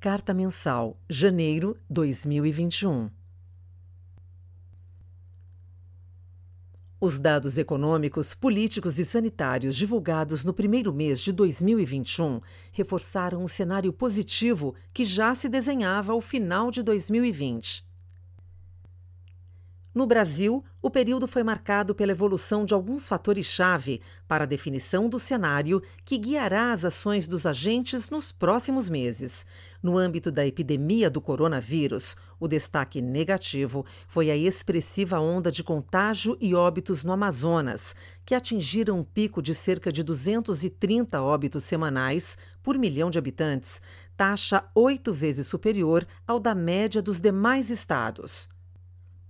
Carta Mensal, janeiro 2021. Os dados econômicos, políticos e sanitários divulgados no primeiro mês de 2021 reforçaram o cenário positivo que já se desenhava ao final de 2020. No Brasil, o período foi marcado pela evolução de alguns fatores-chave para a definição do cenário que guiará as ações dos agentes nos próximos meses. No âmbito da epidemia do coronavírus, o destaque negativo foi a expressiva onda de contágio e óbitos no Amazonas, que atingiram um pico de cerca de 230 óbitos semanais por milhão de habitantes, taxa oito vezes superior ao da média dos demais estados.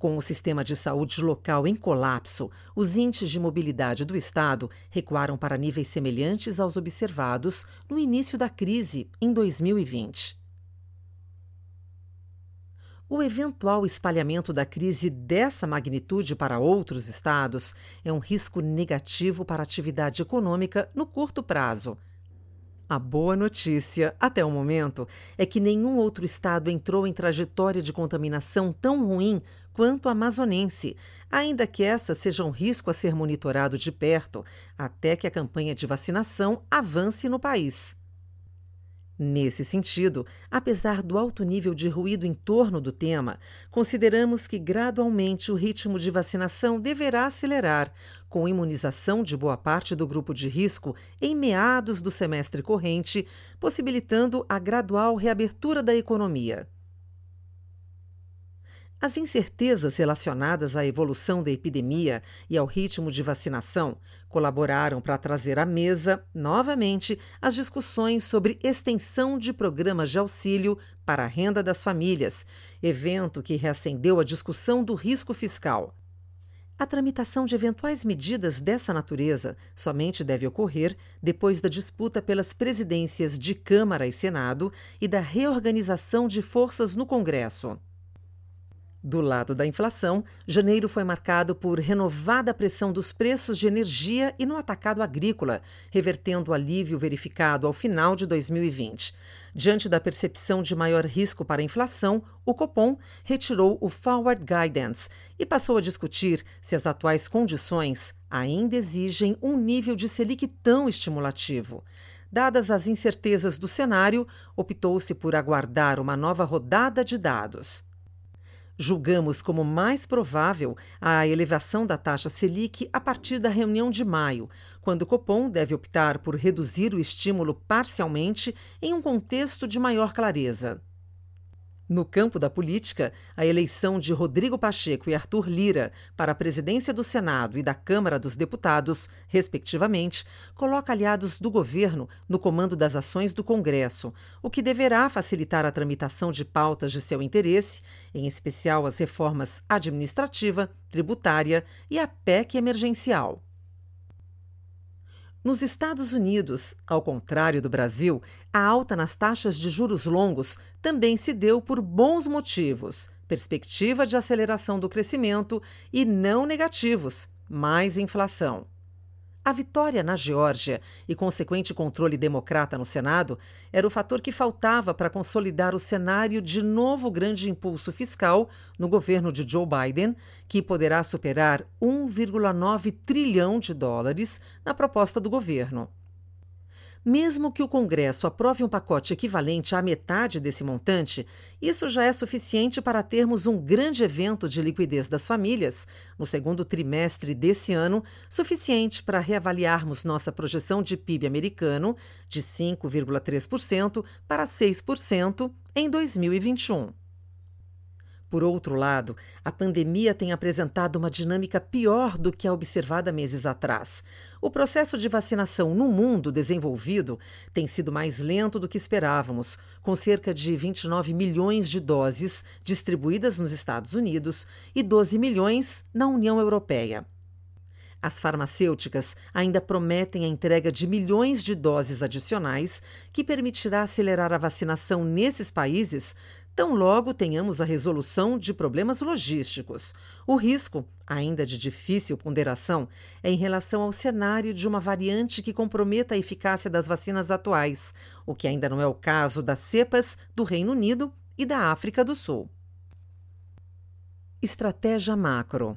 Com o sistema de saúde local em colapso, os índices de mobilidade do Estado recuaram para níveis semelhantes aos observados no início da crise, em 2020. O eventual espalhamento da crise dessa magnitude para outros estados é um risco negativo para a atividade econômica no curto prazo a boa notícia, até o momento, é que nenhum outro estado entrou em trajetória de contaminação tão ruim quanto a amazonense, ainda que essa seja um risco a ser monitorado de perto até que a campanha de vacinação avance no país. Nesse sentido, apesar do alto nível de ruído em torno do tema, consideramos que gradualmente o ritmo de vacinação deverá acelerar, com imunização de boa parte do grupo de risco em meados do semestre corrente, possibilitando a gradual reabertura da economia. As incertezas relacionadas à evolução da epidemia e ao ritmo de vacinação colaboraram para trazer à mesa, novamente, as discussões sobre extensão de programas de auxílio para a renda das famílias, evento que reacendeu a discussão do risco fiscal. A tramitação de eventuais medidas dessa natureza somente deve ocorrer depois da disputa pelas presidências de Câmara e Senado e da reorganização de forças no Congresso. Do lado da inflação, janeiro foi marcado por renovada pressão dos preços de energia e no atacado agrícola, revertendo o alívio verificado ao final de 2020. Diante da percepção de maior risco para a inflação, o Copom retirou o Forward Guidance e passou a discutir se as atuais condições ainda exigem um nível de Selic tão estimulativo. Dadas as incertezas do cenário, optou-se por aguardar uma nova rodada de dados. Julgamos como mais provável a elevação da taxa Selic a partir da reunião de maio, quando o Copom deve optar por reduzir o estímulo parcialmente em um contexto de maior clareza. No campo da política, a eleição de Rodrigo Pacheco e Arthur Lira para a presidência do Senado e da Câmara dos Deputados, respectivamente, coloca aliados do governo no comando das ações do Congresso, o que deverá facilitar a tramitação de pautas de seu interesse, em especial as reformas administrativa, tributária e a PEC emergencial. Nos Estados Unidos, ao contrário do Brasil, a alta nas taxas de juros longos também se deu por bons motivos, perspectiva de aceleração do crescimento e não negativos, mais inflação. A vitória na Geórgia e consequente controle democrata no Senado era o fator que faltava para consolidar o cenário de novo grande impulso fiscal no governo de Joe Biden, que poderá superar 1,9 trilhão de dólares na proposta do governo. Mesmo que o Congresso aprove um pacote equivalente à metade desse montante, isso já é suficiente para termos um grande evento de liquidez das famílias no segundo trimestre desse ano, suficiente para reavaliarmos nossa projeção de PIB americano de 5,3% para 6% em 2021. Por outro lado, a pandemia tem apresentado uma dinâmica pior do que a observada meses atrás. O processo de vacinação no mundo desenvolvido tem sido mais lento do que esperávamos, com cerca de 29 milhões de doses distribuídas nos Estados Unidos e 12 milhões na União Europeia. As farmacêuticas ainda prometem a entrega de milhões de doses adicionais, que permitirá acelerar a vacinação nesses países, tão logo tenhamos a resolução de problemas logísticos. O risco, ainda de difícil ponderação, é em relação ao cenário de uma variante que comprometa a eficácia das vacinas atuais, o que ainda não é o caso das cepas do Reino Unido e da África do Sul. Estratégia macro.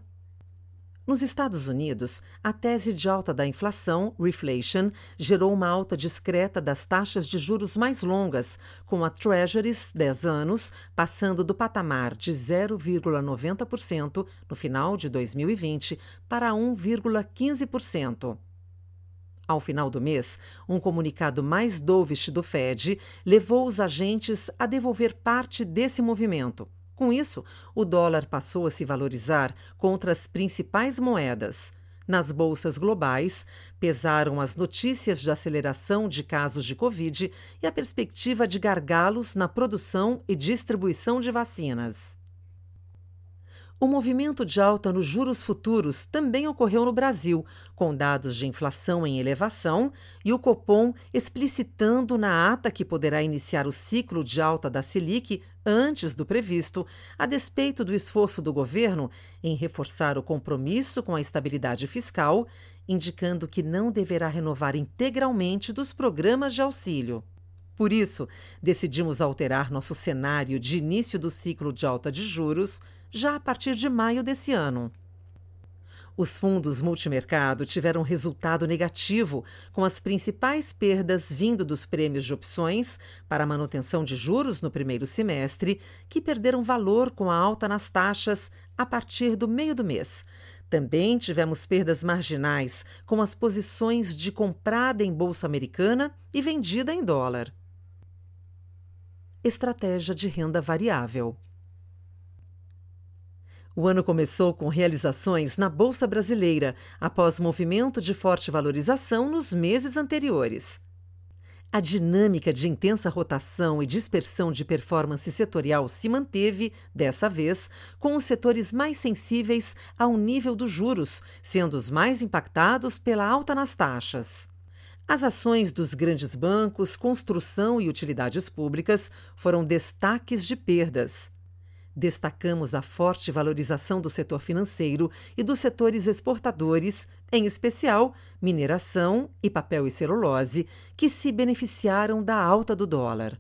Nos Estados Unidos, a tese de alta da inflação, reflation, gerou uma alta discreta das taxas de juros mais longas, com a Treasuries 10 anos passando do patamar de 0,90% no final de 2020 para 1,15%. Ao final do mês, um comunicado mais dovish do Fed levou os agentes a devolver parte desse movimento. Com isso, o dólar passou a se valorizar contra as principais moedas. Nas bolsas globais, pesaram as notícias de aceleração de casos de Covid e a perspectiva de gargalos na produção e distribuição de vacinas. O movimento de alta nos juros futuros também ocorreu no Brasil, com dados de inflação em elevação e o Copom explicitando na ata que poderá iniciar o ciclo de alta da Selic antes do previsto, a despeito do esforço do governo em reforçar o compromisso com a estabilidade fiscal, indicando que não deverá renovar integralmente dos programas de auxílio. Por isso, decidimos alterar nosso cenário de início do ciclo de alta de juros já a partir de maio desse ano. Os fundos multimercado tiveram resultado negativo, com as principais perdas vindo dos prêmios de opções para manutenção de juros no primeiro semestre, que perderam valor com a alta nas taxas a partir do meio do mês. Também tivemos perdas marginais, com as posições de comprada em bolsa americana e vendida em dólar. Estratégia de renda variável. O ano começou com realizações na Bolsa Brasileira, após movimento de forte valorização nos meses anteriores. A dinâmica de intensa rotação e dispersão de performance setorial se manteve, dessa vez, com os setores mais sensíveis ao nível dos juros, sendo os mais impactados pela alta nas taxas. As ações dos grandes bancos, construção e utilidades públicas foram destaques de perdas. Destacamos a forte valorização do setor financeiro e dos setores exportadores, em especial mineração e papel e celulose, que se beneficiaram da alta do dólar.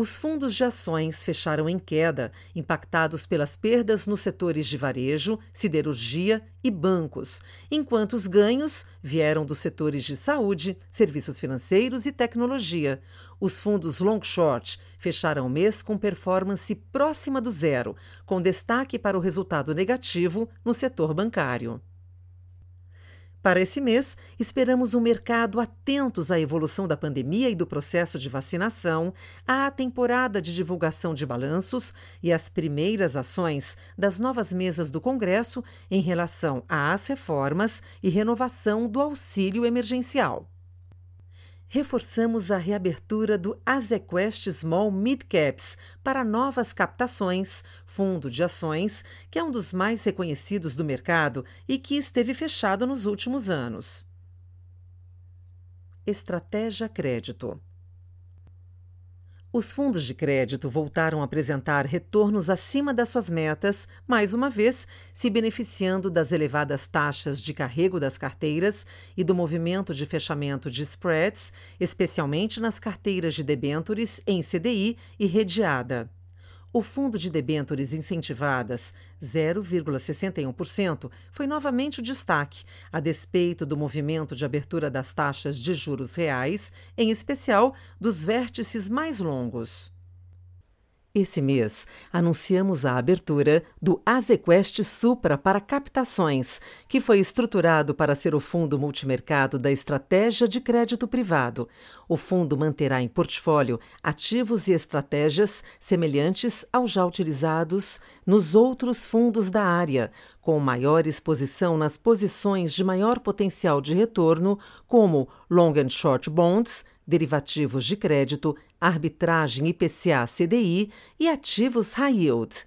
Os fundos de ações fecharam em queda, impactados pelas perdas nos setores de varejo, siderurgia e bancos, enquanto os ganhos vieram dos setores de saúde, serviços financeiros e tecnologia. Os fundos long short fecharam o mês com performance próxima do zero, com destaque para o resultado negativo no setor bancário. Para esse mês, esperamos um mercado atentos à evolução da pandemia e do processo de vacinação, à temporada de divulgação de balanços e às primeiras ações das novas mesas do Congresso em relação às reformas e renovação do auxílio emergencial reforçamos a reabertura do Azequest Small Mid Caps para novas captações, fundo de ações, que é um dos mais reconhecidos do mercado e que esteve fechado nos últimos anos. Estratégia Crédito os fundos de crédito voltaram a apresentar retornos acima das suas metas, mais uma vez se beneficiando das elevadas taxas de carrego das carteiras e do movimento de fechamento de spreads, especialmente nas carteiras de debêntures em CDI e redeada. O fundo de debêntures incentivadas, 0,61%, foi novamente o destaque, a despeito do movimento de abertura das taxas de juros reais, em especial dos vértices mais longos. Esse mês, anunciamos a abertura do Azequest Supra para captações, que foi estruturado para ser o fundo multimercado da estratégia de crédito privado. O fundo manterá em portfólio ativos e estratégias semelhantes aos já utilizados nos outros fundos da área, com maior exposição nas posições de maior potencial de retorno, como long and short bonds, derivativos de crédito, arbitragem IPCA-CDI e ativos high yield.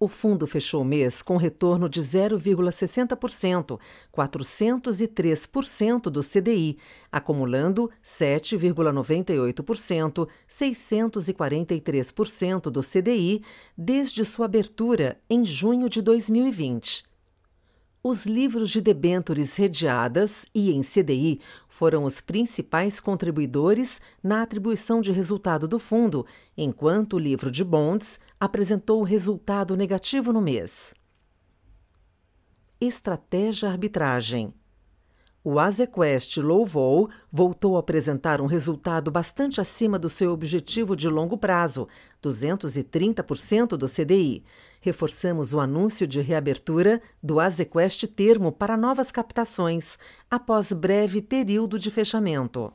O fundo fechou o mês com retorno de 0,60%, 403% do CDI, acumulando 7,98%, 643% do CDI desde sua abertura em junho de 2020. Os livros de debêntures redeadas e em CDI foram os principais contribuidores na atribuição de resultado do fundo, enquanto o livro de bonds apresentou resultado negativo no mês. Estratégia arbitragem. O Azequest Low Vol voltou a apresentar um resultado bastante acima do seu objetivo de longo prazo, 230% do CDI. Reforçamos o anúncio de reabertura do Azequest Termo para novas captações, após breve período de fechamento.